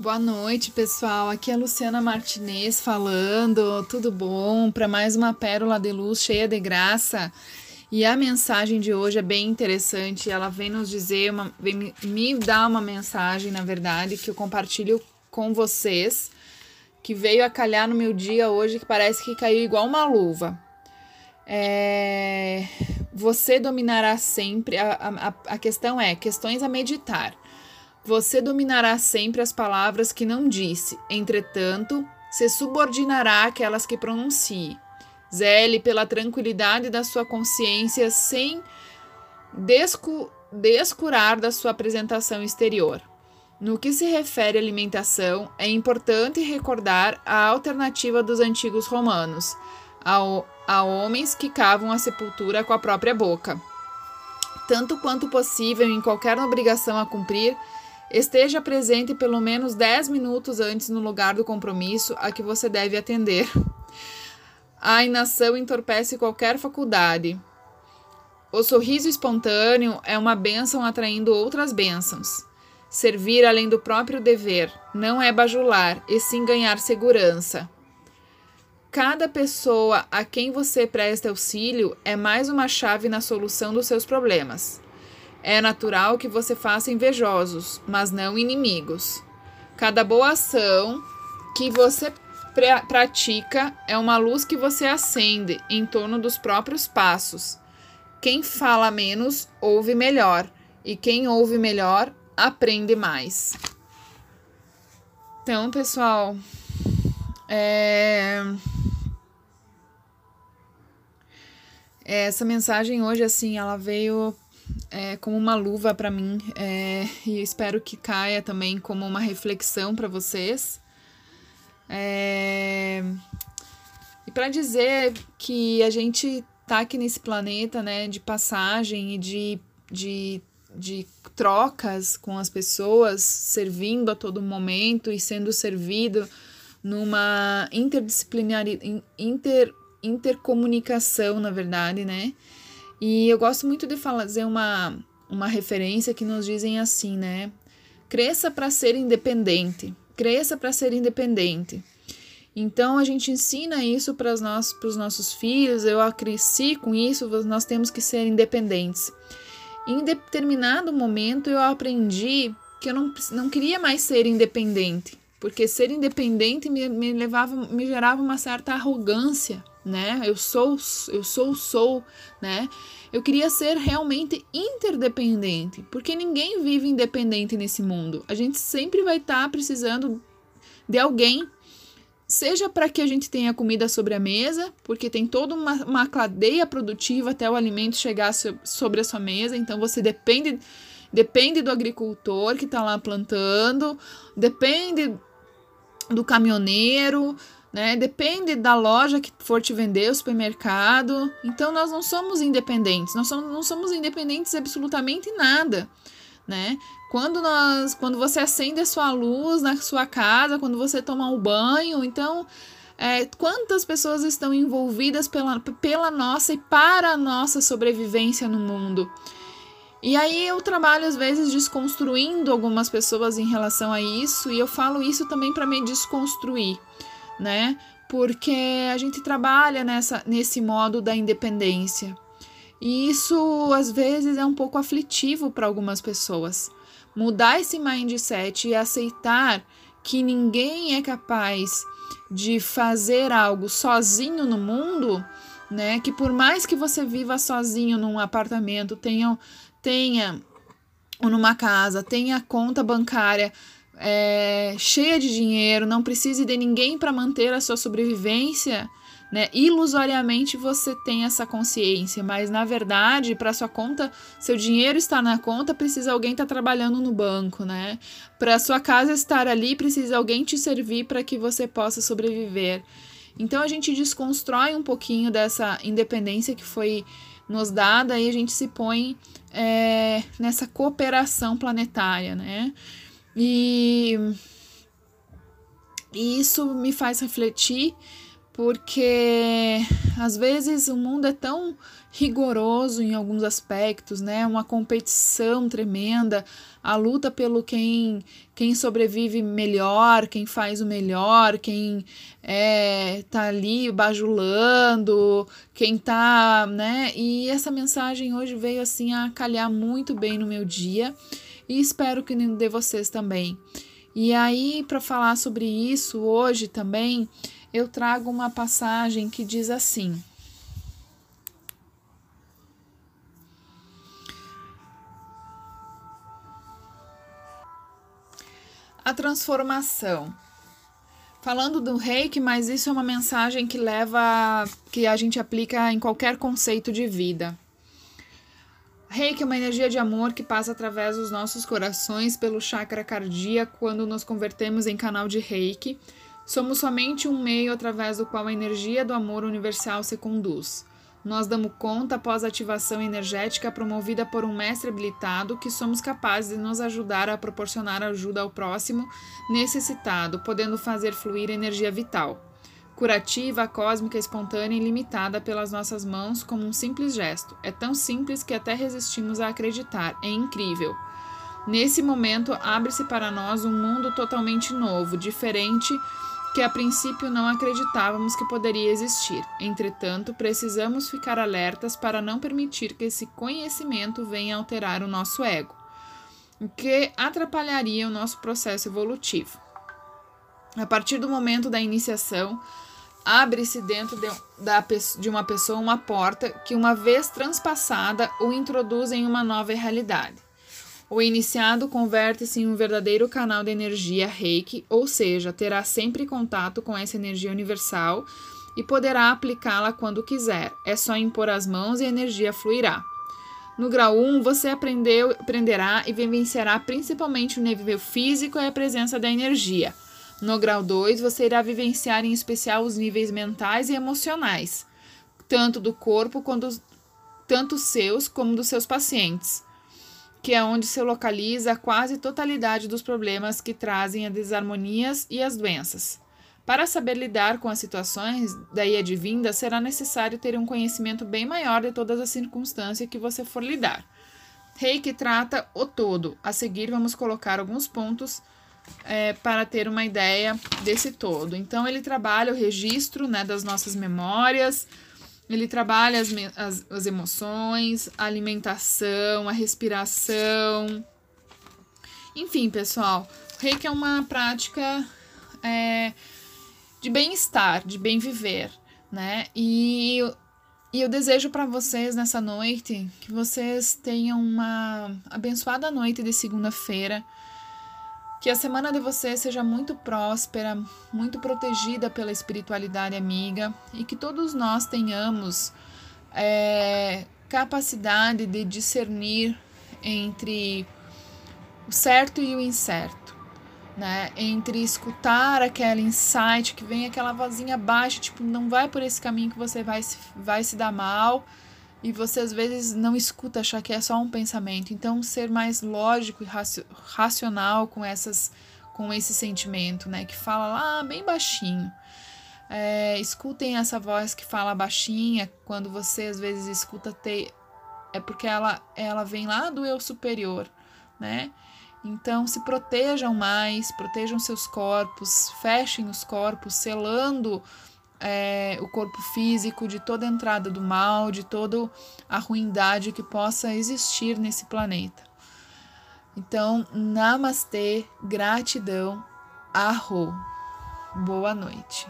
Boa noite, pessoal. Aqui é a Luciana Martinez falando. Tudo bom? Para mais uma pérola de luz cheia de graça. E a mensagem de hoje é bem interessante. Ela vem nos dizer, uma, vem me dar uma mensagem, na verdade, que eu compartilho com vocês, que veio a calhar no meu dia hoje, que parece que caiu igual uma luva. É, você dominará sempre. A, a, a questão é questões a meditar. Você dominará sempre as palavras que não disse, entretanto, se subordinará àquelas que pronuncie. Zele pela tranquilidade da sua consciência sem descu descurar da sua apresentação exterior. No que se refere à alimentação, é importante recordar a alternativa dos antigos romanos, a, a homens que cavam a sepultura com a própria boca. Tanto quanto possível, em qualquer obrigação a cumprir, Esteja presente pelo menos 10 minutos antes no lugar do compromisso a que você deve atender. A inação entorpece qualquer faculdade. O sorriso espontâneo é uma bênção atraindo outras bênçãos. Servir além do próprio dever não é bajular, e sim ganhar segurança. Cada pessoa a quem você presta auxílio é mais uma chave na solução dos seus problemas. É natural que você faça invejosos, mas não inimigos. Cada boa ação que você pra pratica é uma luz que você acende em torno dos próprios passos. Quem fala menos ouve melhor, e quem ouve melhor aprende mais. Então, pessoal, é... essa mensagem hoje, assim, ela veio é, como uma luva para mim é, e espero que caia também como uma reflexão para vocês. É, e para dizer que a gente tá aqui nesse planeta, né, de passagem e de, de, de trocas com as pessoas, servindo a todo momento e sendo servido numa interdisciplinar inter, intercomunicação, na verdade, né? E eu gosto muito de fazer uma, uma referência que nos dizem assim, né? Cresça para ser independente. Cresça para ser independente. Então a gente ensina isso para os nossos, nossos filhos. Eu cresci com isso, nós temos que ser independentes. Em determinado momento eu aprendi que eu não, não queria mais ser independente, porque ser independente me, me levava, me gerava uma certa arrogância né? Eu sou, eu sou, sou, né? Eu queria ser realmente interdependente, porque ninguém vive independente nesse mundo. A gente sempre vai estar tá precisando de alguém, seja para que a gente tenha comida sobre a mesa, porque tem toda uma, uma cadeia produtiva até o alimento chegar sobre a sua mesa, então você depende depende do agricultor que está lá plantando, depende do caminhoneiro, né? Depende da loja que for te vender, o supermercado. Então nós não somos independentes, nós somos, não somos independentes absolutamente nada, né? Quando nós, quando você acende a sua luz na sua casa, quando você toma um banho, então é, quantas pessoas estão envolvidas pela, pela nossa e para a nossa sobrevivência no mundo? E aí eu trabalho às vezes desconstruindo algumas pessoas em relação a isso, e eu falo isso também para me desconstruir né? Porque a gente trabalha nessa, nesse modo da independência. E isso às vezes é um pouco aflitivo para algumas pessoas. Mudar esse mindset e aceitar que ninguém é capaz de fazer algo sozinho no mundo, né? Que por mais que você viva sozinho num apartamento, tenha, tenha ou numa casa, tenha conta bancária é, cheia de dinheiro, não precise de ninguém para manter a sua sobrevivência, né? Ilusoriamente você tem essa consciência, mas na verdade, para sua conta, seu dinheiro estar na conta, precisa alguém estar tá trabalhando no banco, né? Para sua casa estar ali, precisa alguém te servir para que você possa sobreviver. Então a gente desconstrói um pouquinho dessa independência que foi nos dada e a gente se põe é, nessa cooperação planetária, né? E, e isso me faz refletir porque às vezes o mundo é tão rigoroso em alguns aspectos, né? Uma competição tremenda, a luta pelo quem quem sobrevive melhor, quem faz o melhor, quem é, tá ali bajulando, quem tá, né? E essa mensagem hoje veio assim a calhar muito bem no meu dia e espero que de vocês também. E aí, para falar sobre isso hoje também, eu trago uma passagem que diz assim: A transformação. Falando do reiki, mas isso é uma mensagem que leva, que a gente aplica em qualquer conceito de vida. Reiki é uma energia de amor que passa através dos nossos corações pelo chakra cardíaco quando nos convertemos em canal de Reiki. Somos somente um meio através do qual a energia do amor universal se conduz. Nós damos conta, após a ativação energética promovida por um mestre habilitado, que somos capazes de nos ajudar a proporcionar ajuda ao próximo necessitado, podendo fazer fluir energia vital. Curativa, cósmica, espontânea e limitada pelas nossas mãos como um simples gesto. É tão simples que até resistimos a acreditar. É incrível. Nesse momento, abre-se para nós um mundo totalmente novo, diferente que a princípio não acreditávamos que poderia existir. Entretanto, precisamos ficar alertas para não permitir que esse conhecimento venha alterar o nosso ego, o que atrapalharia o nosso processo evolutivo. A partir do momento da iniciação, abre-se dentro de, da, de uma pessoa uma porta que, uma vez transpassada, o introduz em uma nova realidade. O iniciado converte-se em um verdadeiro canal de energia reiki, ou seja, terá sempre contato com essa energia universal e poderá aplicá-la quando quiser. É só impor as mãos e a energia fluirá. No grau 1, você aprendeu, aprenderá e vivenciará principalmente o nível físico e a presença da energia. No grau 2, você irá vivenciar em especial os níveis mentais e emocionais, tanto do corpo quanto tanto seus como dos seus pacientes que é onde se localiza a quase totalidade dos problemas que trazem as desarmonias e as doenças. Para saber lidar com as situações daí advindas, será necessário ter um conhecimento bem maior de todas as circunstâncias que você for lidar. Reiki trata o todo. A seguir, vamos colocar alguns pontos é, para ter uma ideia desse todo. Então, ele trabalha o registro né, das nossas memórias, ele trabalha as, as, as emoções, a alimentação, a respiração. Enfim, pessoal, o reiki é uma prática é, de bem-estar, de bem viver, né? E, e eu desejo para vocês nessa noite que vocês tenham uma abençoada noite de segunda-feira que a semana de você seja muito próspera, muito protegida pela espiritualidade amiga e que todos nós tenhamos é, capacidade de discernir entre o certo e o incerto, né? Entre escutar aquele insight que vem aquela vozinha baixa, tipo, não vai por esse caminho que você vai, vai se dar mal e você às vezes não escuta, achar que é só um pensamento. Então, ser mais lógico e racional com essas com esse sentimento, né? Que fala lá bem baixinho. É, escutem essa voz que fala baixinha quando você às vezes escuta ter é porque ela ela vem lá do eu superior, né? Então se protejam mais, protejam seus corpos, fechem os corpos, selando é, o corpo físico de toda entrada do mal, de toda a ruindade que possa existir nesse planeta. Então, namastê, gratidão, arro. Boa noite.